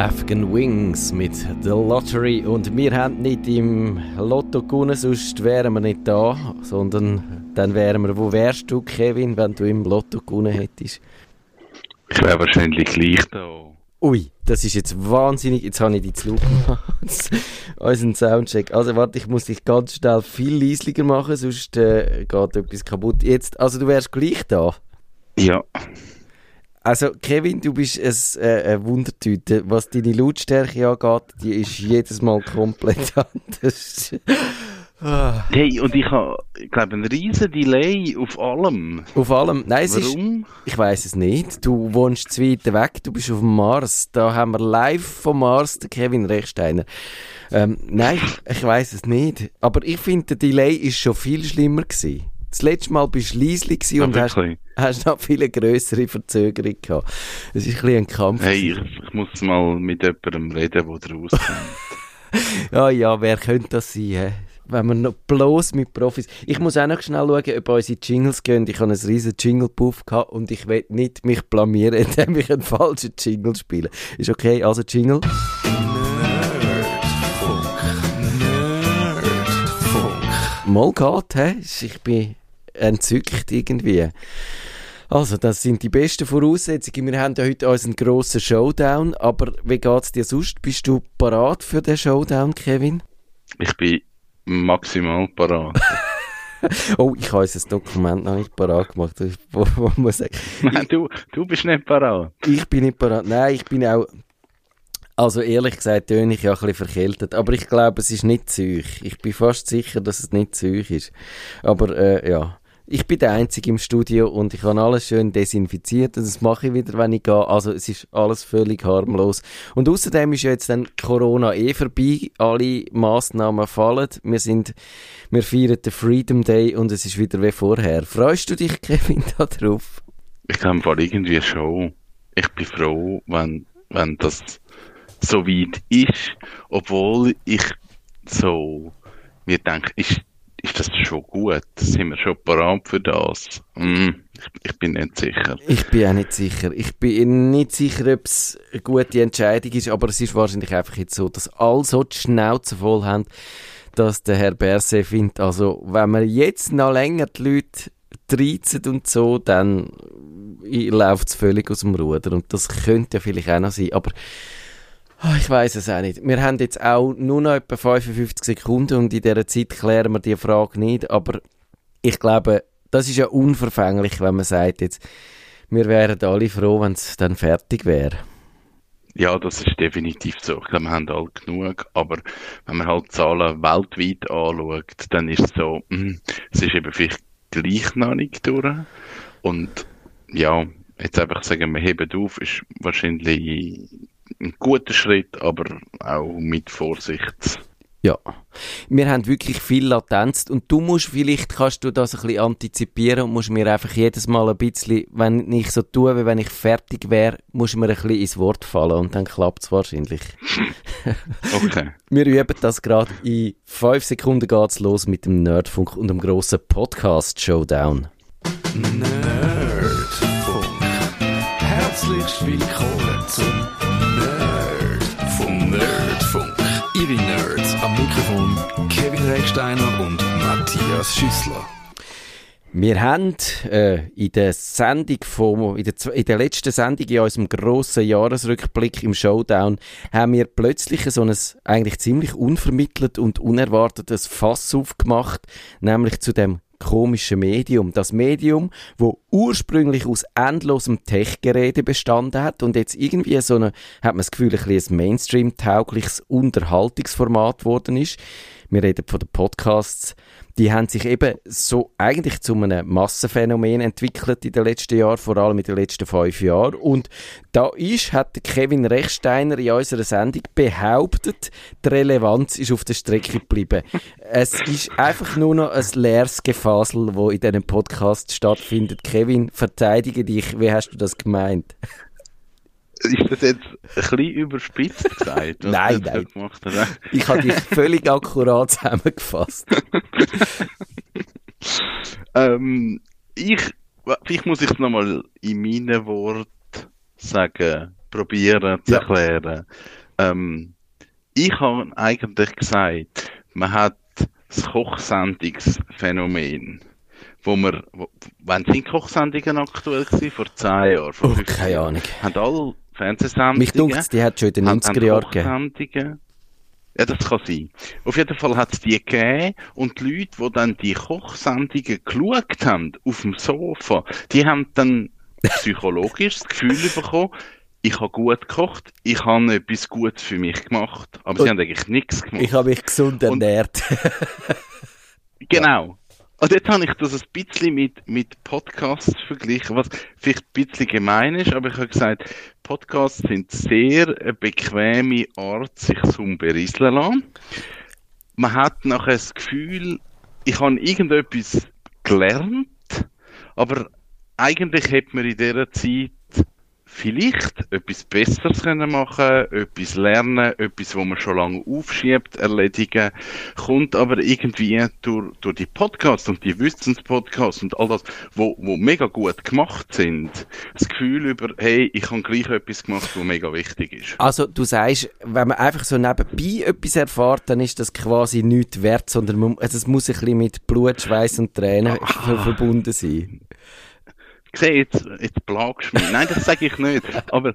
Afghan Wings mit The Lottery und wir haben nicht im Lotto gewonnen, sonst wären wir nicht da, sondern dann wären wir, wo wärst du Kevin, wenn du im Lotto gewonnen hättest? Ich wäre wahrscheinlich gleich da. Ui, das ist jetzt wahnsinnig, jetzt habe ich die zu unseren Soundcheck. Also warte, ich muss dich ganz schnell viel leislicher machen, sonst äh, geht etwas kaputt. Jetzt, also du wärst gleich da? Ja. Also Kevin, du bist ein, äh, eine Wundertüte. Was deine Lautstärke angeht, die ist jedes Mal komplett anders. Hey, und ich habe, glaube einen riesen Delay auf allem. Auf allem? Nein, es Warum? Ist, ich weiß es nicht. Du wohnst zu weit weg, du bist auf dem Mars. Da haben wir live vom Mars den Kevin Rechsteiner. Ähm, nein, ich weiß es nicht. Aber ich finde, der Delay ist schon viel schlimmer gewesen. Das letzte Mal bist du leislich und hast, hast noch viele größere Verzögerung gehabt. Es ist ein bisschen ein Kampf. Hey, ich, ich, muss mal mit jemandem reden, der rauskommt. ja, ja, wer könnte das sein? He? Wenn wir noch bloß mit Profis. Ich muss auch noch schnell schauen, ob unsere Jingles gehen. Ich habe einen riesen Jingle-Puff gehabt und ich will nicht mich blamieren, indem ich einen falschen Jingle spiele. Ist okay, also Jingle. Nerdfunk. Nerdfunk. Mal geht, hä? Ich bin entzückt irgendwie. Also, das sind die besten Voraussetzungen. Wir haben ja heute unseren grossen Showdown, aber wie geht es dir sonst? Bist du parat für den Showdown, Kevin? Ich bin maximal parat. oh, ich habe unser Dokument noch nicht parat gemacht. Wo, wo muss sagen. Nein, du, du bist nicht parat. Ich bin nicht parat. Nein, ich bin auch. Also ehrlich gesagt, töne ich ja ein bisschen verkältet. Aber ich glaube, es ist nicht Zeug. Ich bin fast sicher, dass es nicht Zeug ist. Aber äh, ja. Ich bin der Einzige im Studio und ich habe alles schön desinfiziert und das mache ich wieder, wenn ich gehe. Also es ist alles völlig harmlos. Und außerdem ist ja jetzt dann Corona eh vorbei. Alle Massnahmen fallen. Wir sind, wir feiern den Freedom Day und es ist wieder wie vorher. Freust du dich, Kevin, darauf? Ich glaube irgendwie schon. Ich bin froh, wenn, wenn das so weit ist, obwohl ich so mir denke, ist ist das schon gut? Sind wir schon parat für das? Mm, ich, ich, bin nicht sicher. Ich bin auch nicht sicher. Ich bin nicht sicher, ob es eine gute Entscheidung ist, aber es ist wahrscheinlich einfach jetzt so, dass alle so die Schnauze voll haben, dass der Herr Berset findet, also wenn wir jetzt noch länger die Leute reizen und so, dann läuft es völlig aus dem Ruder und das könnte ja vielleicht auch noch sein, aber Oh, ich weiß es auch nicht. Wir haben jetzt auch nur noch etwa 55 Sekunden und in dieser Zeit klären wir die Frage nicht. Aber ich glaube, das ist ja unverfänglich, wenn man sagt jetzt, wir wären alle froh, wenn es dann fertig wäre. Ja, das ist definitiv so. Ich glaube, wir haben alle genug. Aber wenn man halt Zahlen weltweit anschaut, dann ist es so, mh, es ist eben vielleicht gleich noch nicht durch. Und ja, jetzt einfach sagen, wir heben auf, ist wahrscheinlich ein guter Schritt, aber auch mit Vorsicht. Ja, wir haben wirklich viel Latenz und du musst vielleicht, kannst du das ein bisschen antizipieren und musst mir einfach jedes Mal ein bisschen, wenn ich so tue, wie wenn ich fertig wäre, musst du mir ein bisschen ins Wort fallen und dann klappt es wahrscheinlich. okay. wir üben das gerade. In fünf Sekunden geht's los mit dem Nerdfunk und dem grossen Podcast-Showdown. Nerdfunk. Herzlich willkommen zum Ihre Nerds am Mikrofon Kevin Recksteiner und Matthias Schüssler. Wir haben äh, in der Sendung von, in der, in der letzten Sendung in unserem grossen Jahresrückblick im Showdown haben wir plötzlich so ein eigentlich ziemlich unvermittelt und unerwartetes Fass aufgemacht, nämlich zu dem komische Medium. Das Medium, wo ursprünglich aus endlosem Tech-Gerede bestanden hat und jetzt irgendwie so eine, hat man das Gefühl, ein, ein Mainstream-taugliches Unterhaltungsformat geworden ist. Wir reden von den Podcasts die haben sich eben so eigentlich zu einem Massenphänomen entwickelt in den letzten Jahren, vor allem in den letzten fünf Jahren. Und da ist, hat Kevin Rechsteiner in unserer Sendung behauptet, die Relevanz ist auf der Strecke geblieben. es ist einfach nur noch ein leeres Gefasel, wo in diesem Podcast stattfindet. Kevin, verteidige dich. Wie hast du das gemeint? Ist das jetzt ein bisschen überspitzt gesagt? nein, nein. Gemacht? Ich habe dich völlig akkurat zusammengefasst. ähm, ich, vielleicht muss ich es nochmal in meinen Worten sagen. probieren zu Ja. erklären. Ähm, ich habe eigentlich gesagt, man hat das Kochsendungsphänomen, wo wir, wo, wann sind Kochsendungen aktuell gewesen? Vor zehn Jahren, vor Oh, 15 keine. Ahnung. Haben alle Fernsehsendungen. Mich dunkt, die hat schon in den haben- 90er Jahren gegeben. Ja, das kann sein. Auf jeden Fall hat es die gegeben und die Leute, die dann die Kochsendungen geschaut haben, auf dem Sofa, die haben dann psychologisch das Gefühl bekommen, ich habe gut gekocht, ich habe etwas Gutes für mich gemacht. Aber sie Und- haben eigentlich nichts gemacht. Ich habe mich gesund Und- ernährt. Genau. Und jetzt habe ich das ein bisschen mit, mit Podcasts verglichen, was vielleicht ein bisschen gemein ist, aber ich habe gesagt, Podcasts sind sehr eine bequeme Art, sich zum berieseln zu lassen. Man hat nachher das Gefühl, ich habe irgendetwas gelernt, aber eigentlich hätte man in dieser Zeit vielleicht etwas Besseres können machen, etwas lernen, etwas, wo man schon lange aufschiebt, erledigen, kommt aber irgendwie durch, durch die Podcasts und die Wissenspodcasts und all das, wo, wo mega gut gemacht sind, das Gefühl über, hey, ich habe gleich etwas gemacht, was mega wichtig ist. Also du sagst, wenn man einfach so nebenbei etwas erfährt, dann ist das quasi nichts wert, sondern man, also es muss ein bisschen mit Blut, Schweiß und Tränen ver verbunden sein. Sieh, jetzt, jetzt plagst du mich. Nein, das sage ich nicht. Aber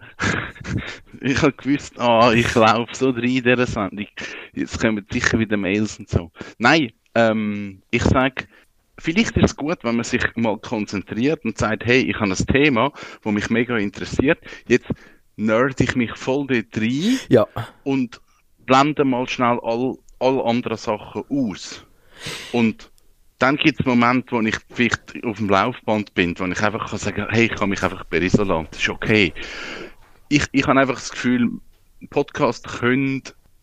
ich habe gewusst, ah, ich laufe so rein in dieser Sendung. Jetzt kommen sicher wieder Mails und so. Nein, ähm, ich sage, vielleicht ist es gut, wenn man sich mal konzentriert und sagt, hey, ich habe ein Thema, das mich mega interessiert. Jetzt nerd ich mich voll dort rein Ja, und blende mal schnell all, all anderen Sachen aus. Und dann gibt es Momente, wo ich vielleicht auf dem Laufband bin, wo ich einfach kann sagen hey, ich kann mich einfach berieseln lassen, das ist okay. Ich, ich habe einfach das Gefühl, Podcasts können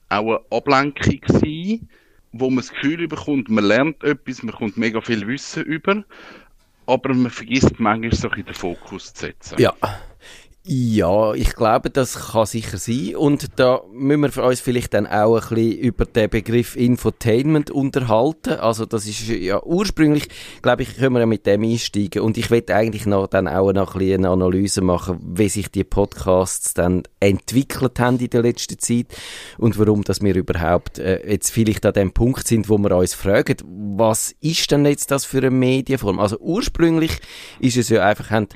auch eine Ablenkung sein, wo man das Gefühl bekommt, man lernt etwas, man kommt mega viel Wissen über, aber man vergisst manchmal so ein bisschen den Fokus zu setzen. ja. Ja, ich glaube, das kann sicher sein. Und da müssen wir uns vielleicht dann auch ein bisschen über den Begriff Infotainment unterhalten. Also das ist ja ursprünglich, glaube ich, können wir ja mit dem einsteigen. Und ich will eigentlich noch dann auch noch ein bisschen eine Analyse machen, wie sich die Podcasts dann entwickelt haben in der letzten Zeit und warum, dass wir überhaupt äh, jetzt vielleicht an dem Punkt sind, wo wir uns fragen, was ist denn jetzt das für eine Medienform? Also ursprünglich ist es ja einfach, haben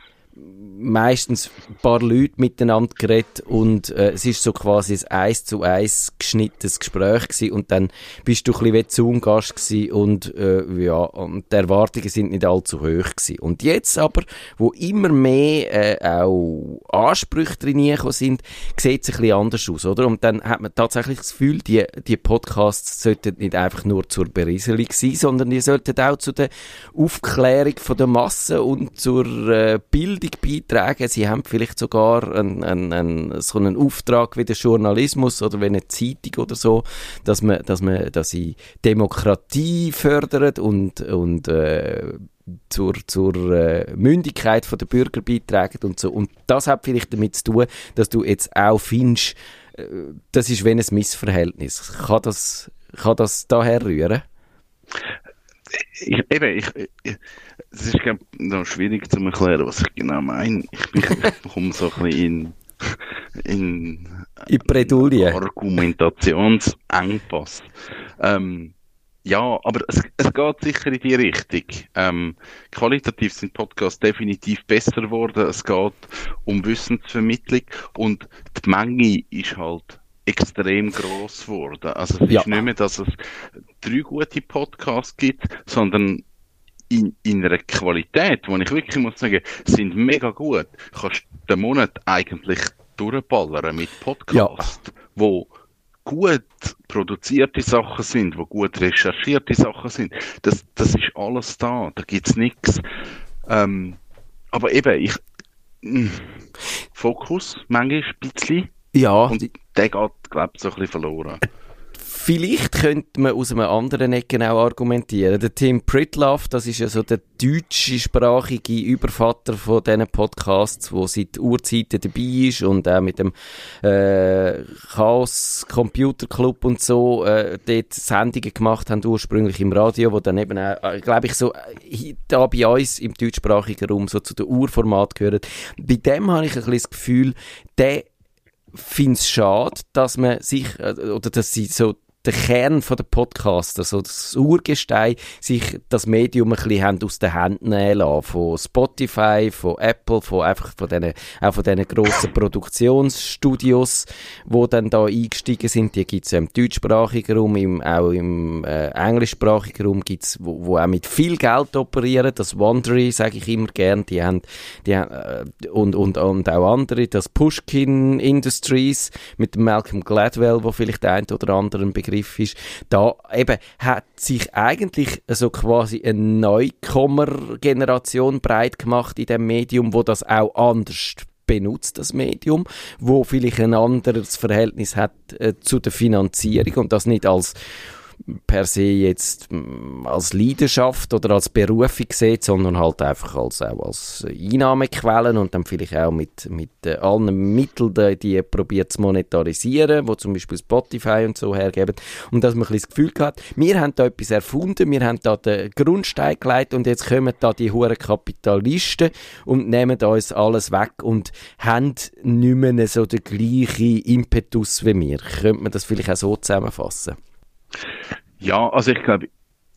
meistens ein paar Leute miteinander geredet und äh, es ist so quasi ein eins zu eins geschnittenes Gespräch gewesen und dann bist du ein bisschen wie Zoom-Gast gewesen und äh, ja, und die Erwartungen sind nicht allzu hoch gewesen. Und jetzt aber, wo immer mehr äh, auch Ansprüche drin sind, sieht es ein bisschen anders aus, oder? Und dann hat man tatsächlich das Gefühl, die, die Podcasts sollten nicht einfach nur zur Berieselung sein, sondern die sollten auch zu der Aufklärung von der Masse und zur äh, Bildung beitragen. Sie haben vielleicht sogar einen, einen, einen, so einen Auftrag wie der Journalismus oder wie eine Zeitung oder so, dass man, dass man, dass sie Demokratie fördert und, und äh, zur, zur äh, Mündigkeit der Bürger beitragen und so. Und das hat vielleicht damit zu tun, dass du jetzt auch findest, äh, das ist wie ein Missverhältnis. Kann das, kann das daher rühren? Ich, eben, ich, ich, es ist glaub, noch schwierig zu erklären, was ich genau meine. Ich, bin- ich komme so ein bisschen in, in In Bredouille. Argumentationsengpass. Ähm, ja, aber es, es geht sicher in die Richtung. Ähm, qualitativ sind Podcasts definitiv besser geworden. Es geht um Wissensvermittlung und die Menge ist halt extrem groß geworden. Also es Ja. ist nicht mehr, dass es drei gute Podcasts gibt, sondern in, in einer Qualität, wo ich wirklich muss sagen, sind mega gut. Kannst den Monat eigentlich durchballern mit Podcasts, wo gut produzierte Sachen sind, wo gut recherchierte Sachen sind. Das, das ist alles da. Da gibt's nichts. Ähm, aber eben, ich, mh, Fokus, manchmal ein bisschen. Ja, Und der geht, glaube ich, so ein bisschen verloren. Vielleicht könnte man aus einem anderen Ecken auch argumentieren. Der Tim Pritlove, das ist ja so der deutschsprachige Übervater von diesen Podcasts, der seit Urzeiten dabei ist und auch mit dem äh, Chaos Computer Club und so äh, dort Sendungen gemacht haben, ursprünglich im Radio, wo dann eben auch, äh, glaube ich, so äh, da bei uns im deutschsprachigen Raum so zu den Urformat gehören. Bei dem habe ich ein bisschen das Gefühl, der finde es schade, dass man sich, äh, oder dass sie so der Kern von der Podcaster, so das Urgestein, sich das Medium ein bisschen aus den Händen nehmen lassen. Von Spotify, von Apple, von einfach von diesen, auch von diesen grossen Produktionsstudios, wo dann da eingestiegen sind. Die gibt's ja im deutschsprachigen Raum, im, auch im äh, englischsprachigen Raum gibt's, wo, wo auch mit viel Geld operieren. Das Wondery, sage ich immer gern, die haben, die haben äh, und, und, und auch andere, das Pushkin Industries mit dem Malcolm Gladwell, wo vielleicht der ein oder andere ein Begriff Begriff ist. Da eben hat sich eigentlich so quasi eine Neukommer-Generation breit gemacht in dem Medium, wo das auch anders benutzt das Medium, wo vielleicht ein anderes Verhältnis hat äh, zu der Finanzierung und das nicht als per se jetzt mm, als Leidenschaft oder als Berufung sieht, sondern halt einfach als, auch als Einnahmequellen und dann vielleicht auch mit, mit äh, allen Mitteln, die, die probiert zu monetarisieren, wo zum Beispiel Spotify und so hergeben und dass man ein das Gefühl hat, wir haben da etwas erfunden, wir haben da den Grundstein gelegt und jetzt kommen da die hohen Kapitalisten und nehmen uns alles weg und haben nicht mehr so den gleichen Impetus wie wir. Könnte man das vielleicht auch so zusammenfassen? Ja, also ich glaube,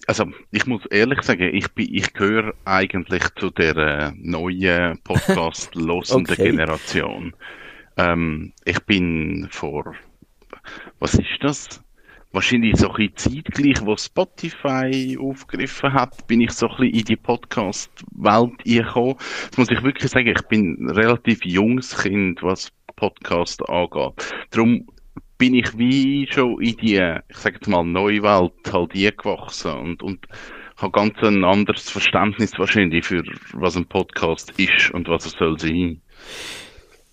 also ich muss ehrlich sagen, ich bin, ich gehöre eigentlich zu der äh, neuen Podcast losenden okay. Generation. Ähm, ich bin vor, was ist das? Wahrscheinlich so ein bisschen zeitgleich, wo Spotify aufgegriffen hat, bin ich so ein bisschen in die Podcast-Welt gekommen. Das muss ich wirklich sagen, ich bin ein relativ junges Kind, was Podcast angeht. Darum bin ich wie schon in die, ich sage jetzt mal, Neuwelt halt eingewachsen und, und habe ganz ein anderes Verständnis wahrscheinlich für was ein Podcast ist und was es soll sein.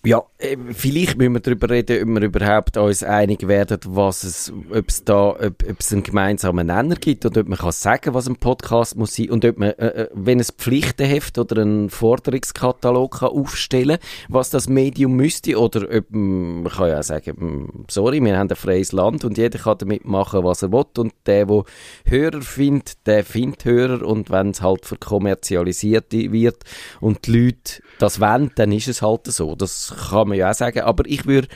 Ja, ähm, vielleicht müssen wir darüber reden, ob wir überhaupt uns einig werden, was es, ob es da, ob, ob es einen gemeinsamen Nenner gibt und ob man kann sagen, was ein Podcast muss sein und ob man, äh, äh wenn es Pflichtenheft oder einen Forderungskatalog kann aufstellen, was das Medium müsste oder ob man kann ja sagen, sorry, wir haben ein freies Land und jeder kann damit machen, was er will und der, der Hörer findet, der findet Hörer und wenn es halt verkommerzialisiert wird und die Leute das wollen, dann ist es halt so. Das kann man ja auch sagen. Aber ich würde,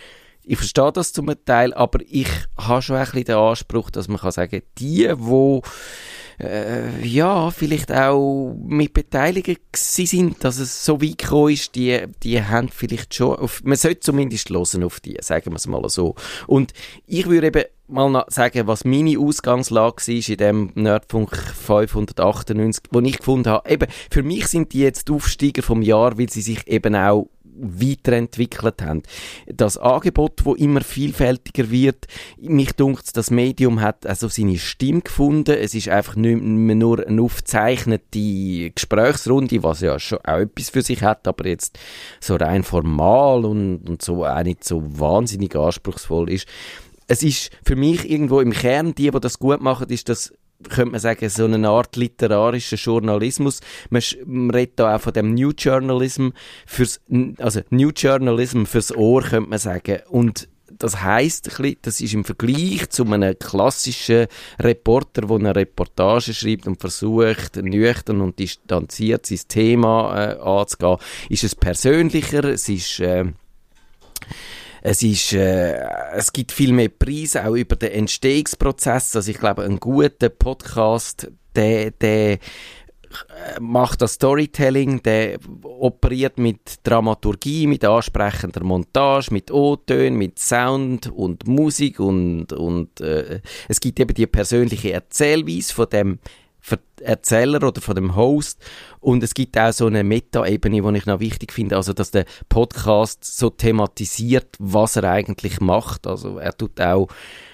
ich verstehe das zum Teil, aber ich habe schon ein bisschen den Anspruch, dass man kann sagen, die, wo äh, ja, vielleicht auch mit Beteiligung sind, dass es so weit gekommen ist, die, die haben vielleicht schon, auf, man sollte zumindest hören auf die, sagen wir es mal so. Und ich würde eben mal sagen, was meine Ausgangslage war in dem Nerdfunk 598, wo ich gefunden habe, eben, für mich sind die jetzt Aufsteiger vom Jahr, weil sie sich eben auch weiterentwickelt haben. Das Angebot, wo immer vielfältiger wird, mich dunkt, das Medium hat also seine Stimme gefunden. Es ist einfach nicht mehr nur eine aufgezeichnete Gesprächsrunde, was ja schon auch etwas für sich hat, aber jetzt so rein formal und, und so auch nicht so wahnsinnig anspruchsvoll ist. Es ist für mich irgendwo im Kern, die, die das gut machen, ist das könnte man sagen, so eine Art literarischer Journalismus. Man, man redet da auch von dem New Journalism fürs, also New Journalism fürs Ohr, könnte man sagen. Und das heißt, das ist im Vergleich zu einem klassischen Reporter, der eine Reportage schreibt und versucht, nüchtern und distanziert sein Thema äh, anzugehen, ist es persönlicher, es ist äh, es ist, äh, es gibt viel mehr Preise auch über den Entstehungsprozess. Also ich glaube, ein guter Podcast, der, der macht das Storytelling, der operiert mit Dramaturgie, mit ansprechender Montage, mit O-Tönen, mit Sound und Musik und, und äh, es gibt eben die persönliche Erzählweise von dem Erzähler oder von dem Host. Und es gibt auch so eine Meta-Ebene, die ich noch wichtig finde, also dass der Podcast so thematisiert, was er eigentlich macht. Also er tut auch,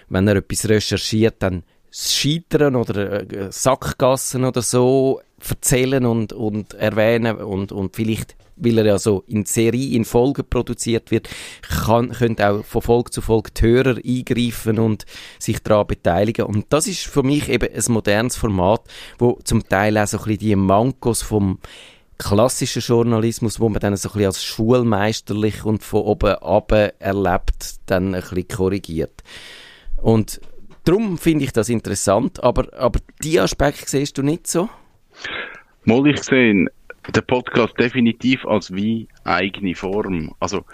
wenn er etwas recherchiert, dann Scheitern oder äh, Sackgassen oder so erzählen und, und erwähnen und, und vielleicht weil er ja so in Serie, in Folge produziert wird, kann, können auch von Folge zu Folge die Hörer eingreifen und sich daran beteiligen. Und das ist für mich eben ein modernes Format, wo zum Teil auch so ein bisschen die Mankos vom klassischen Journalismus, wo man dann so ein bisschen als schulmeisterlich und von oben ab erlebt, dann ein bisschen korrigiert. Und darum finde ich das interessant, aber, aber die Aspekt siehst du nicht so? Mal ich gesehen, der Podcast definitiv als wie eigene Form. Also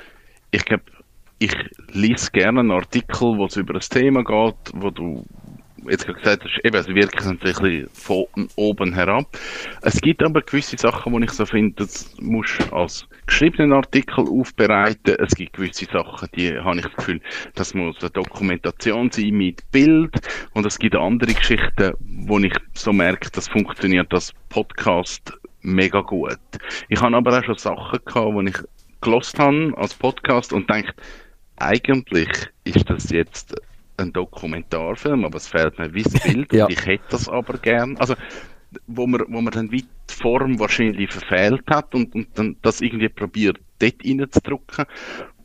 ich glaube, ich lese gerne einen Artikel, wo es über ein Thema geht, wo du jetzt gesagt hast, eben, es wirkt natürlich ein bisschen von oben herab. Es gibt aber gewisse Sachen, wo ich so finde, das musst du als geschriebenen Artikel aufbereiten. Es gibt gewisse Sachen, die habe ich das Gefühl, das muss eine Dokumentation sein mit Bild. Und es gibt andere Geschichten, wo ich so merke, das funktioniert als Podcast mega gut. Ich habe aber auch schon Sachen gehabt, wo ich gelost habe als Podcast und denke, eigentlich ist das jetzt ein Dokumentarfilm, aber es fehlt mir wie das Bild ja. ich hätte das aber gern. Also, wo man, wo man dann wie die Form wahrscheinlich verfehlt hat und, und dann das irgendwie probiert, dort reinzudrücken,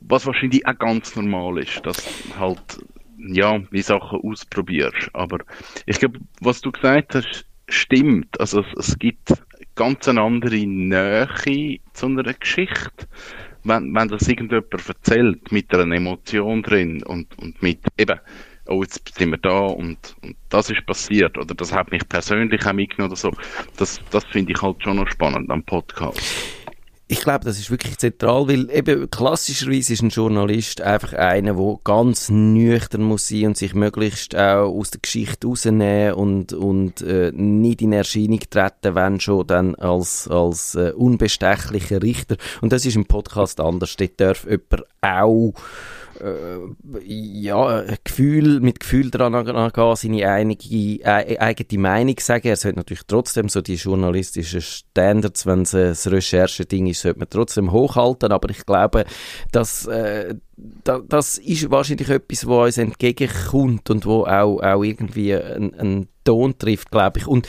was wahrscheinlich auch ganz normal ist, dass halt, ja, wie Sachen ausprobierst. Aber ich glaube, was du gesagt hast, stimmt. Also es, es gibt ganz eine andere Nähe zu einer Geschichte wenn, wenn das irgendjemand erzählt, mit einer Emotion drin und, und mit eben, oh, jetzt sind wir da und, und das ist passiert oder das hat mich persönlich auch mitgenommen oder so, das, das finde ich halt schon noch spannend am Podcast. Ich glaube, das ist wirklich zentral, weil eben klassischerweise ist ein Journalist einfach einer, der ganz nüchtern muss sein und sich möglichst auch aus der Geschichte rausnehmen und, und äh, nicht in Erscheinung treten, wenn schon dann als, als äh, unbestechlicher Richter. Und das ist im Podcast anders. Dort darf jemand auch äh, ja, Gefühl, mit Gefühl dran angehen, seine einige, äh, eigene Meinung sagen. Er sollte natürlich trotzdem so die journalistischen Standards, wenn es ein Rechercheding ist, sollte man trotzdem hochhalten, aber ich glaube, dass äh, da, das ist wahrscheinlich etwas, was uns entgegenkommt und wo auch, auch irgendwie einen Ton trifft, glaube ich. Und,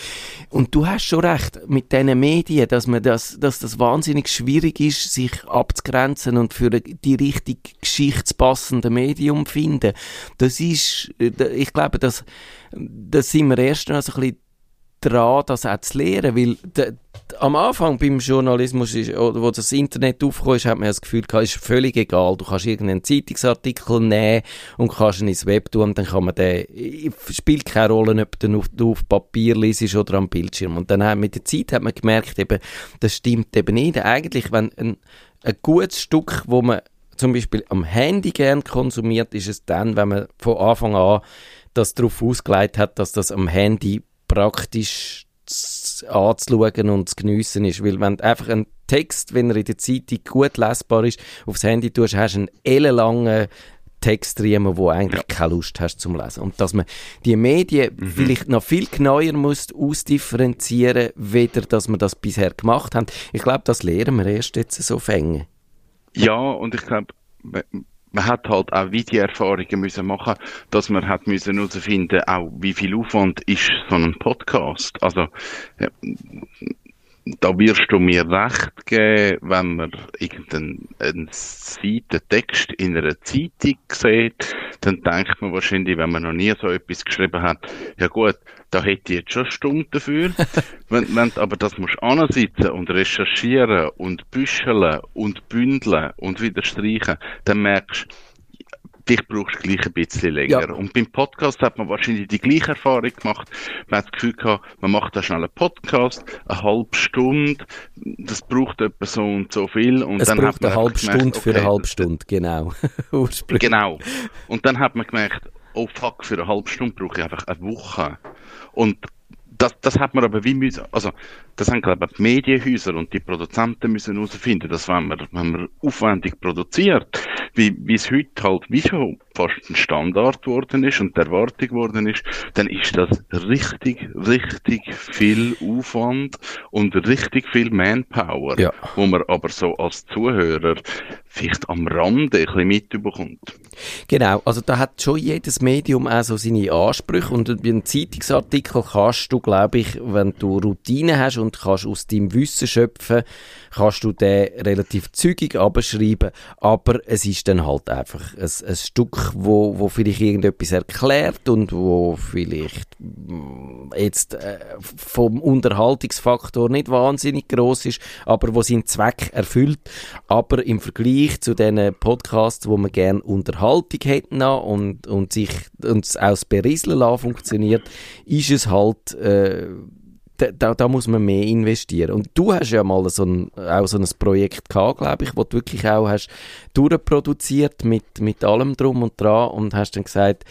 und du hast schon recht mit diesen Medien, dass, man das, dass das wahnsinnig schwierig ist, sich abzugrenzen und für die richtig geschichtspassende Medium zu finden. Das ist, ich glaube, das, das sind wir erst noch so ein bisschen dran, das auch zu lernen, weil am Anfang beim Journalismus, ist, oder wo das Internet aufgekommen ist, hat man das Gefühl gehabt, ist völlig egal. Du kannst irgendeinen Zeitungsartikel nehmen und kannst ihn ins Web tun und dann kann man den, spielt keine Rolle, ob du auf, auf Papier liest oder am Bildschirm. Und dann mit der Zeit hat man gemerkt, eben, das stimmt eben nicht. Eigentlich, wenn ein, ein gutes Stück, wo man zum Beispiel am Handy gern konsumiert, ist es dann, wenn man von Anfang an das darauf ausgelegt hat, dass das am Handy praktisch anzuschauen und zu geniessen ist. Weil wenn einfach einen Text, wenn er in der Zeitung gut lesbar ist, aufs Handy tust, hast du einen ellenlangen Text drin, wo eigentlich ja. keine Lust hast zum Lesen. Und dass man die Medien mhm. vielleicht noch viel genauer muss ausdifferenzieren, weder dass man das bisher gemacht hat. Ich glaube, das lernen wir erst jetzt so fängen. Ja, und ich glaube, man hat halt auch wie die Erfahrungen müssen machen, dass man hat müssen herausfinden, auch wie viel Aufwand ist so ein Podcast. Also, da wirst du mir recht geben, wenn man irgendeinen Seitentext in einer Zeitung sieht, dann denkt man wahrscheinlich, wenn man noch nie so etwas geschrieben hat, ja gut, da hätte ich jetzt schon Stunden dafür. wenn, wenn du aber das musst ansitzen und recherchieren und büscheln und bündeln und wieder streichen, dann merkst du, dich brauchst du gleich ein bisschen länger. Ja. Und beim Podcast hat man wahrscheinlich die gleiche Erfahrung gemacht. Man hat das Gefühl gehabt, man macht da schnell einen Podcast, eine halbe Stunde, das braucht etwa so und so viel. Und es dann braucht hat man eine halbe gemerkt, Stunde für okay, eine halbe Stunde, genau. genau. Und dann hat man gemerkt, oh fuck, für eine halbe Stunde brauche ich einfach eine Woche. Und das, das hat man aber wie müssen, also das haben glaube ich die Medienhäuser und die Produzenten müssen herausfinden, dass wenn man, wenn man aufwendig produziert, wie, wie es heute halt wie schon fast ein Standard geworden ist und die Erwartung geworden ist, dann ist das richtig, richtig viel Aufwand und richtig viel Manpower, ja. wo man aber so als Zuhörer vielleicht am Rande ein bisschen mitbekommt. Genau, also da hat schon jedes Medium auch so seine Ansprüche und wie ein Zeitungsartikel kannst du, glaube ich, wenn du Routine hast und kannst aus deinem Wissen schöpfen, kannst du den relativ zügig abschreiben, aber es ist dann halt einfach ein, ein Stück, wo, wo vielleicht irgendetwas erklärt und wo vielleicht mm, jetzt äh, vom Unterhaltungsfaktor nicht wahnsinnig groß ist, aber wo seinen Zweck erfüllt, aber im Vergleich zu den Podcasts, wo man gerne Unterhaltung hätten und, und sich und es aus Berieseln funktioniert, ist es halt äh, da, da, muss man mehr investieren. Und du hast ja mal so ein, auch so ein Projekt gehabt, glaube ich, wo du wirklich auch hast durchproduziert mit, mit allem drum und dran und hast dann gesagt,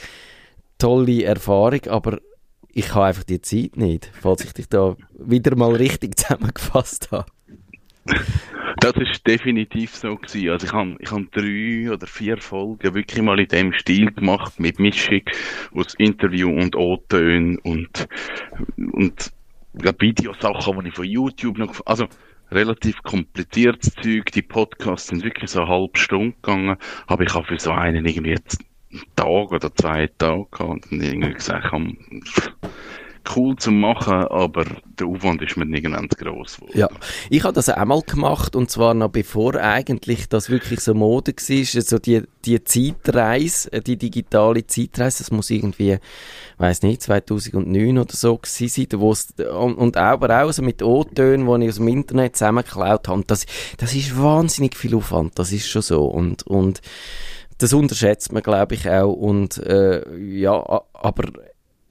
tolle Erfahrung, aber ich habe einfach die Zeit nicht, falls ich dich da wieder mal richtig zusammengefasst habe. Das ist definitiv so gewesen. Also ich habe ich hab drei oder vier Folgen wirklich mal in dem Stil gemacht, mit Mischung aus Interview und O-Tönen und, und Videosachen, die ich von YouTube noch, also relativ kompliziertes Zeug. Die Podcasts sind wirklich so eine halbe Stunde gegangen, aber ich habe für so einen irgendwie jetzt einen Tag oder zwei Tage gehabt und irgendwie gesagt, cool zu machen, aber der Aufwand ist mir nicht ganz gross geworden. Ja, ich habe das einmal gemacht und zwar noch bevor eigentlich das wirklich so Mode war, also die, die Zeitreise, äh, die digitale Zeitreise, das muss irgendwie, weiß nicht, 2009 oder so gewesen sein, wo es, und, und aber auch also mit O-Tönen, die ich aus dem Internet zusammengeklaut habe, das, das ist wahnsinnig viel Aufwand, das ist schon so und, und das unterschätzt man, glaube ich, auch. Und äh, ja, aber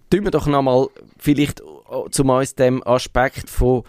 tun wir doch nochmal vielleicht äh, zum uns dem Aspekt von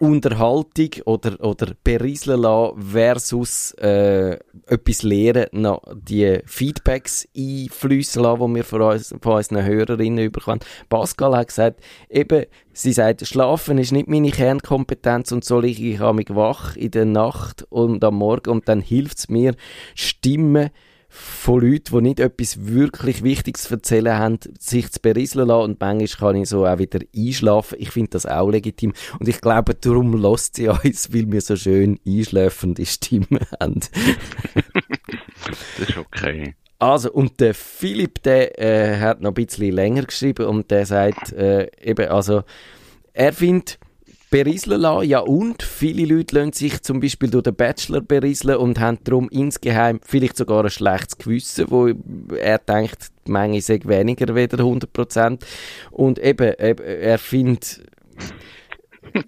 Unterhaltung oder, oder berieseln lassen versus äh, etwas lernen, noch die Feedbacks einfließen lassen, die wir von, uns, von unseren Hörerinnen bekommen. Pascal hat gesagt, eben, sie sagt, Schlafen ist nicht meine Kernkompetenz und so liege ich mich wach in der Nacht und am Morgen und dann hilft es mir, Stimmen von Leuten, die nicht etwas wirklich Wichtiges zu erzählen haben, sich zu berieseln lassen und manchmal kann ich so auch wieder einschlafen. Ich finde das auch legitim und ich glaube, darum lässt sie uns, weil wir so schön einschläfende Stimmen haben. das ist okay. Also, und der Philipp, der äh, hat noch ein bisschen länger geschrieben und der sagt äh, eben, also, er findet, berieseln lassen. Ja, und viele Leute lassen sich zum Beispiel durch den Bachelor berieseln und haben darum insgeheim vielleicht sogar ein schlechtes Gewissen, wo er denkt, die Menge sei weniger wieder 100%. Und eben er findet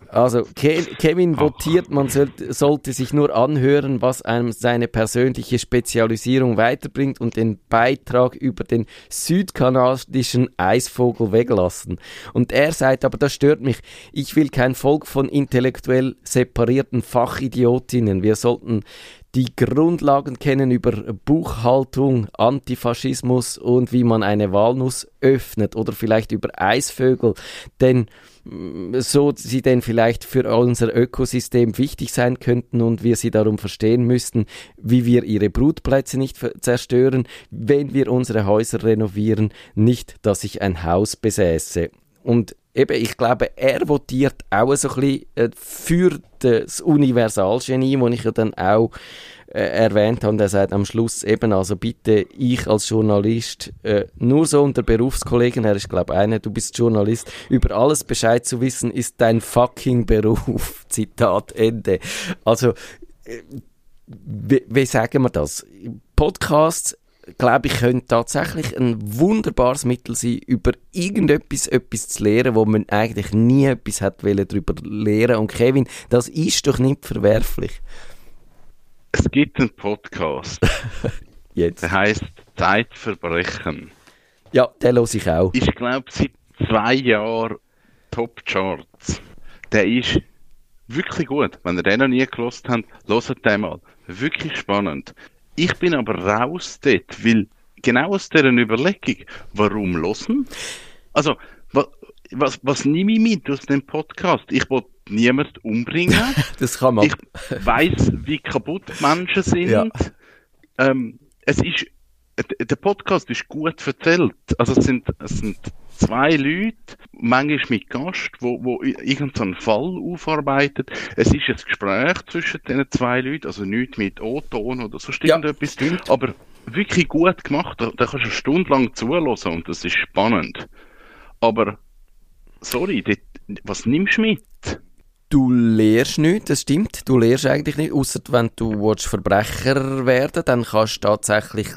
also Kevin votiert, man sollte sich nur anhören, was einem seine persönliche Spezialisierung weiterbringt und den Beitrag über den südkanadischen Eisvogel weglassen. Und er sagt, aber das stört mich, ich will kein Volk von intellektuell separierten Fachidiotinnen. Wir sollten die Grundlagen kennen über Buchhaltung, Antifaschismus und wie man eine Walnuss öffnet oder vielleicht über Eisvögel, denn so sie denn vielleicht für unser Ökosystem wichtig sein könnten und wir sie darum verstehen müssten, wie wir ihre Brutplätze nicht zerstören, wenn wir unsere Häuser renovieren, nicht, dass ich ein Haus besäße. Und eben, ich glaube, er votiert auch so ein bisschen äh, für das Universalgenie, das ich ja dann auch äh, erwähnt habe. Und er sagt am Schluss eben, also bitte, ich als Journalist, äh, nur so unter Berufskollegen, er ist glaube einer, du bist Journalist, über alles Bescheid zu wissen, ist dein fucking Beruf. Zitat Ende. Also, äh, wie, wie sagen wir das? Podcasts glaube ich, könnte tatsächlich ein wunderbares Mittel sein, über irgendetwas etwas zu lernen, wo man eigentlich nie etwas hat darüber lernen. Und Kevin, das ist doch nicht verwerflich. Es gibt einen Podcast. Jetzt. Der heißt Zeitverbrechen. Ja, den höre ich auch. Ich glaube, seit zwei Jahren Top Charts. Der ist wirklich gut. Wenn ihr den noch nie gelost habt, hört den mal. Wirklich spannend. Ich bin aber raus dort, weil genau aus dieser Überlegung, warum losen? Also, was, was, was nehme ich mit aus dem Podcast? Ich will niemand umbringen. das kann man. Ich weiß, wie kaputt Menschen sind. Ja. Ähm, es ist, der Podcast ist gut erzählt. Also es sind, es sind zwei Leute, manchmal mit Gast, wo, wo irgendeinen Fall aufarbeitet. Es ist ein Gespräch zwischen diesen zwei Leuten, also nicht mit O-Ton oder so ja, irgendetwas. Stimmt. Aber wirklich gut gemacht. Da, da kannst du eine Stunde lang zuhören und das ist spannend. Aber, sorry, das, was nimmst du mit? Du lehrst nicht, das stimmt. Du lehrst eigentlich nicht, außer wenn du willst Verbrecher werden dann kannst du tatsächlich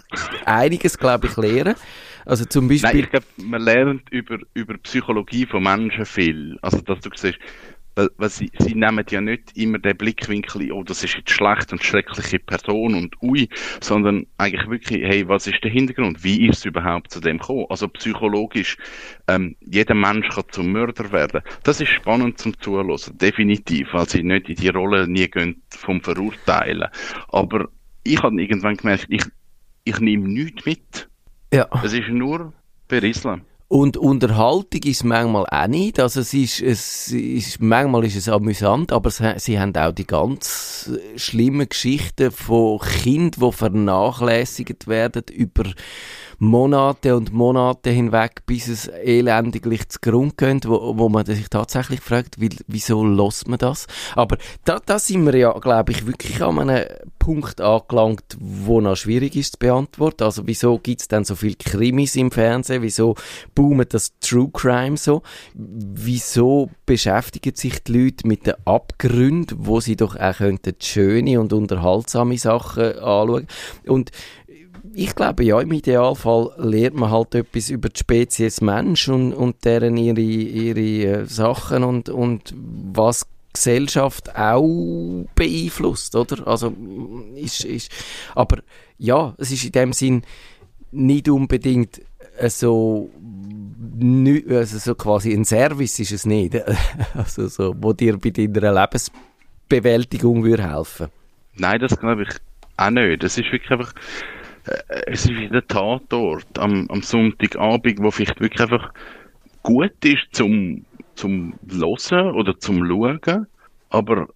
einiges, glaube ich, lernen. Also zum Beispiel... Nein, ich glaube, man lernt über, über Psychologie von Menschen viel. Also, dass du siehst, Weil, weil sie, sie nehmen ja nicht immer den Blickwinkel, oh, das ist jetzt schlecht und schreckliche Person und ui, sondern eigentlich wirklich, hey, was ist der Hintergrund? Wie ist es überhaupt zu dem gekommen? Also psychologisch, ähm, jeder Mensch kann zum Mörder werden. Das ist spannend zum Zuhören, definitiv, weil sie nicht in die Rolle nie gehen vom Verurteilen. Aber ich habe irgendwann gemerkt, ich, ich nehme nichts mit. Ja. Es ist nur berieseln. Und Unterhaltung ist manchmal auch nicht. Also es ist, es ist, manchmal ist es amüsant, aber sie, haben auch die ganz schlimmen Geschichten von Kindern, die vernachlässigt werden über Monate und Monate hinweg, bis es elendiglich zu Grund geht, wo, wo man sich tatsächlich fragt, wie, wieso lässt man das? Aber da, da sind wir ja, glaube ich, wirklich an einem Punkt angelangt, wo noch schwierig ist zu beantworten. Also wieso gibt es denn so viel Krimis im Fernsehen? Wieso boomt das True Crime so? Wieso beschäftigen sich die Leute mit den Abgründen, wo sie doch auch könnten schöne und unterhaltsame Sachen anschauen? Und ich glaube, ja, im Idealfall lernt man halt etwas über die Spezies Mensch und, und deren ihre, ihre äh, Sachen und, und was Gesellschaft auch beeinflusst, oder? Also, ist, ist, aber ja, es ist in dem Sinn nicht unbedingt so, also so quasi ein Service ist es nicht, also so, wo dir bei deiner Lebensbewältigung würde helfen. Nein, das glaube ich auch nicht. Das ist wirklich einfach, äh, es ist wie der Tatort am, am Sonntagabend, wo vielleicht wirklich einfach gut ist zum, zum Hören oder zum Schauen. Aber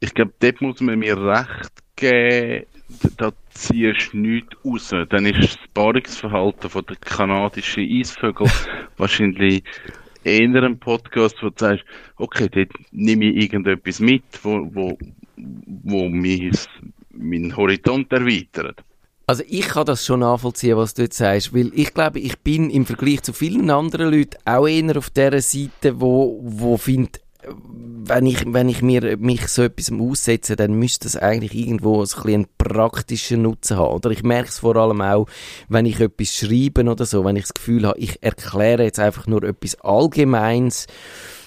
ich glaube, dort muss man mir recht geben, da ziehst du nichts raus. Dann ist das Paarungsverhalten von der kanadischen Eisvögel wahrscheinlich eher ein Podcast, wo du sagst, okay, dort nehme ich irgendetwas mit, wo, wo, wo mein, mein Horizont erweitert. Also ich kann das schon nachvollziehen, was du jetzt sagst, weil ich glaube, ich bin im Vergleich zu vielen anderen Leuten auch eher auf der Seite, wo, wo findet, wenn ich, wenn ich mir, mich so etwas aussetze, dann müsste das eigentlich irgendwo so ein einen praktischen Nutzen haben. Oder ich merke es vor allem auch, wenn ich etwas schreibe oder so, wenn ich das Gefühl habe, ich erkläre jetzt einfach nur etwas Allgemeins,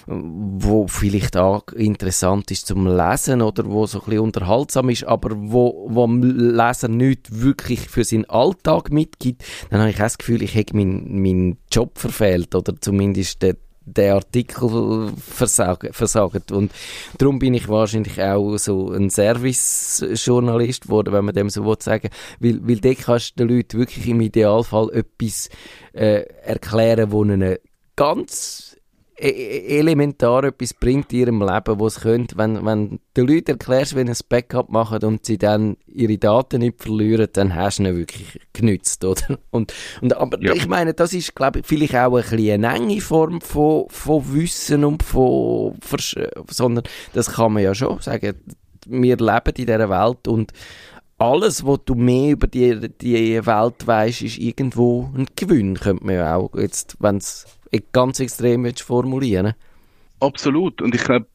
wo vielleicht auch interessant ist zum Lesen oder wo so ein bisschen unterhaltsam ist, aber wo, wo dem Leser nicht wirklich für seinen Alltag mitgibt, dann habe ich auch das Gefühl, ich hätte meinen mein Job verfehlt oder zumindest den, der Artikel versagt, versagt. Und darum bin ich wahrscheinlich auch so ein Service-Journalist geworden, wenn man dem so will sagen Weil, weil dort kannst du den Leuten wirklich im Idealfall etwas äh, erklären, wo ihnen ganz elementar etwas bringt in ihrem Leben, was könnte, wenn, wenn du den Leuten erklärst, sie ein Backup machen und sie dann ihre Daten nicht verlieren, dann hast du ihnen wirklich genützt, oder? Und, und, aber ja. ich meine, das ist, glaube ich, vielleicht auch ein bisschen eine enge Form von, von Wissen und von, sondern das kann man ja schon sagen, wir leben in dieser Welt und alles, was du mehr über die, die Welt weißt, ist irgendwo ein Gewinn, könnte man ja auch jetzt, wenn es ganz extrem formulieren Absolut. Und ich glaube,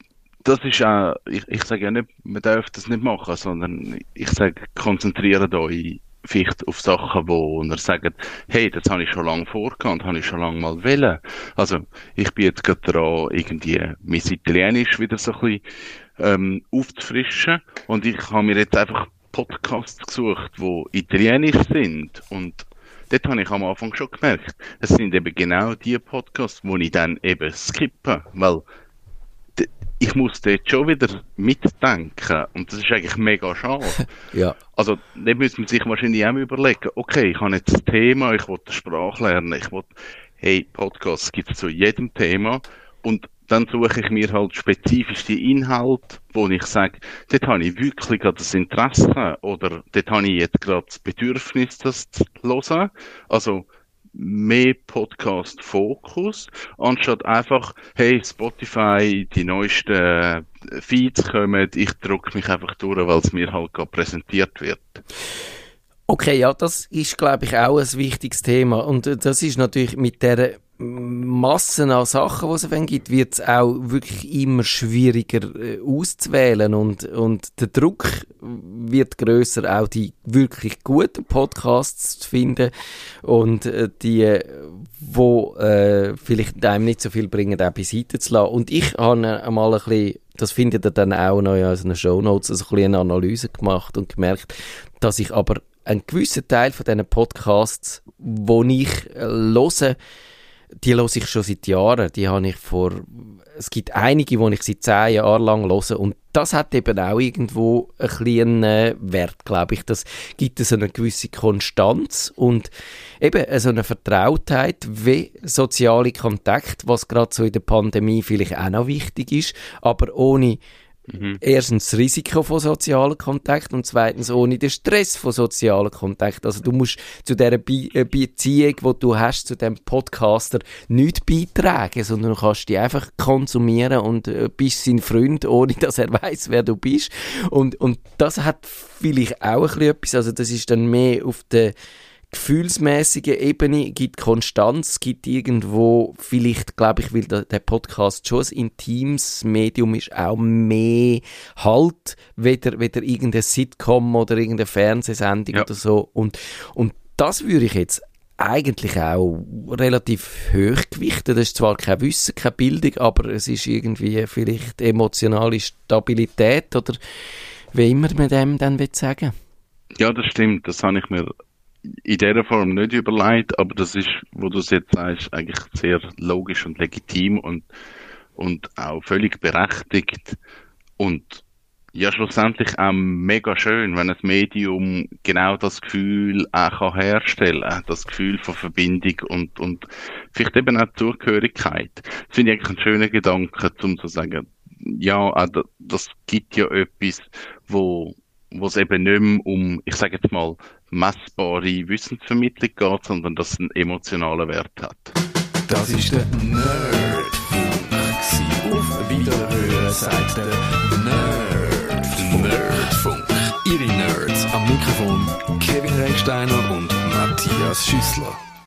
das ist auch, ich, ich sage ja nicht, man darf das nicht machen, sondern ich sage, konzentriert euch vielleicht auf Sachen, wo ihr sagt, hey, das habe ich schon lange vorgehabt, habe ich schon lange mal wollen. Also, ich bin jetzt gerade dran, irgendwie mein Italienisch wieder so ein bisschen ähm, aufzufrischen und ich habe mir jetzt einfach Podcasts gesucht, wo italienisch sind und dort habe ich am Anfang schon gemerkt, es sind eben genau die Podcasts, wo ich dann eben skippe, weil ich muss dort schon wieder mitdenken und das ist eigentlich mega schade. ja. Also, da müssen man sich wahrscheinlich auch überlegen, okay, ich habe jetzt ein Thema, ich will die Sprache lernen, ich will, hey, Podcasts gibt es zu jedem Thema und dann suche ich mir halt spezifisch die Inhalte, wo ich sage, dort habe ich wirklich gerade das Interesse oder dort habe ich jetzt gerade das Bedürfnis, das zu hören. Also mehr Podcast-Fokus, anstatt einfach, hey, Spotify, die neuesten Feeds kommen, ich drücke mich einfach durch, weil es mir halt gerade präsentiert wird. Okay, ja, das ist, glaube ich, auch ein wichtiges Thema. Und das ist natürlich mit der Massen an Sachen, die es gibt, wird es auch wirklich immer schwieriger äh, auszuwählen und, und der Druck wird größer, auch die wirklich guten Podcasts zu finden und äh, die, wo äh, vielleicht einem nicht so viel bringen, auch beiseite zu lassen. Und ich habe einmal ein bisschen, das findet ihr dann auch noch in unseren Shownotes, also ein bisschen eine Analyse gemacht und gemerkt, dass ich aber einen gewissen Teil von diesen Podcasts, wo ich äh, höre, die höre ich schon seit Jahren. Die habe ich vor, es gibt einige, die ich seit zehn Jahren lang höre und das hat eben auch irgendwo einen kleinen Wert, glaube ich. Das gibt so eine gewisse Konstanz und eben so eine Vertrautheit wie soziale Kontakt, was gerade so in der Pandemie vielleicht auch noch wichtig ist, aber ohne Mhm. Erstens das Risiko von sozialen Kontakt und zweitens ohne den Stress von sozialen Kontakt. Also du musst zu dieser Be äh, Beziehung, die du hast zu dem Podcaster, nicht beitragen, sondern du kannst die einfach konsumieren und äh, bist sein Freund, ohne dass er weiß, wer du bist. Und, und das hat vielleicht auch ein bisschen etwas, also das ist dann mehr auf der gefühlsmäßigen Ebene gibt Konstanz, gibt irgendwo, vielleicht glaube ich, weil der, der, Podcast schon ein intimes Medium ist, auch mehr Halt, weder, weder irgendein Sitcom oder irgendeine Fernsehsendung ja. oder so. Und, und das würde ich jetzt eigentlich auch relativ hoch gewichtet. Das ist zwar kein Wissen, keine Bildung, aber es ist irgendwie vielleicht emotionale Stabilität oder wie immer man dem dann sagen Ja, das stimmt. Das habe ich mir in dieser Form nicht überlegt, aber das ist, wo du es jetzt sagst, eigentlich sehr logisch und legitim und, und auch völlig berechtigt und ja, schlussendlich auch mega schön, wenn ein Medium genau das Gefühl auch kann herstellen kann, das Gefühl von Verbindung und, und vielleicht eben auch Zugehörigkeit. Das finde ich eigentlich einen schönen Gedanken, um zu sagen, ja, das gibt ja etwas, wo, wo es eben nicht mehr um, ich sage jetzt mal, messbare Wissensvermittlung geht, sondern dass es einen emotionalen Wert hat. Das ist der Nerdfunk. Auf Wiederhören sagt der Nerd. Nerdfunk. Ihre Nerds am Mikrofon Kevin Recksteiner und Matthias Schüssler.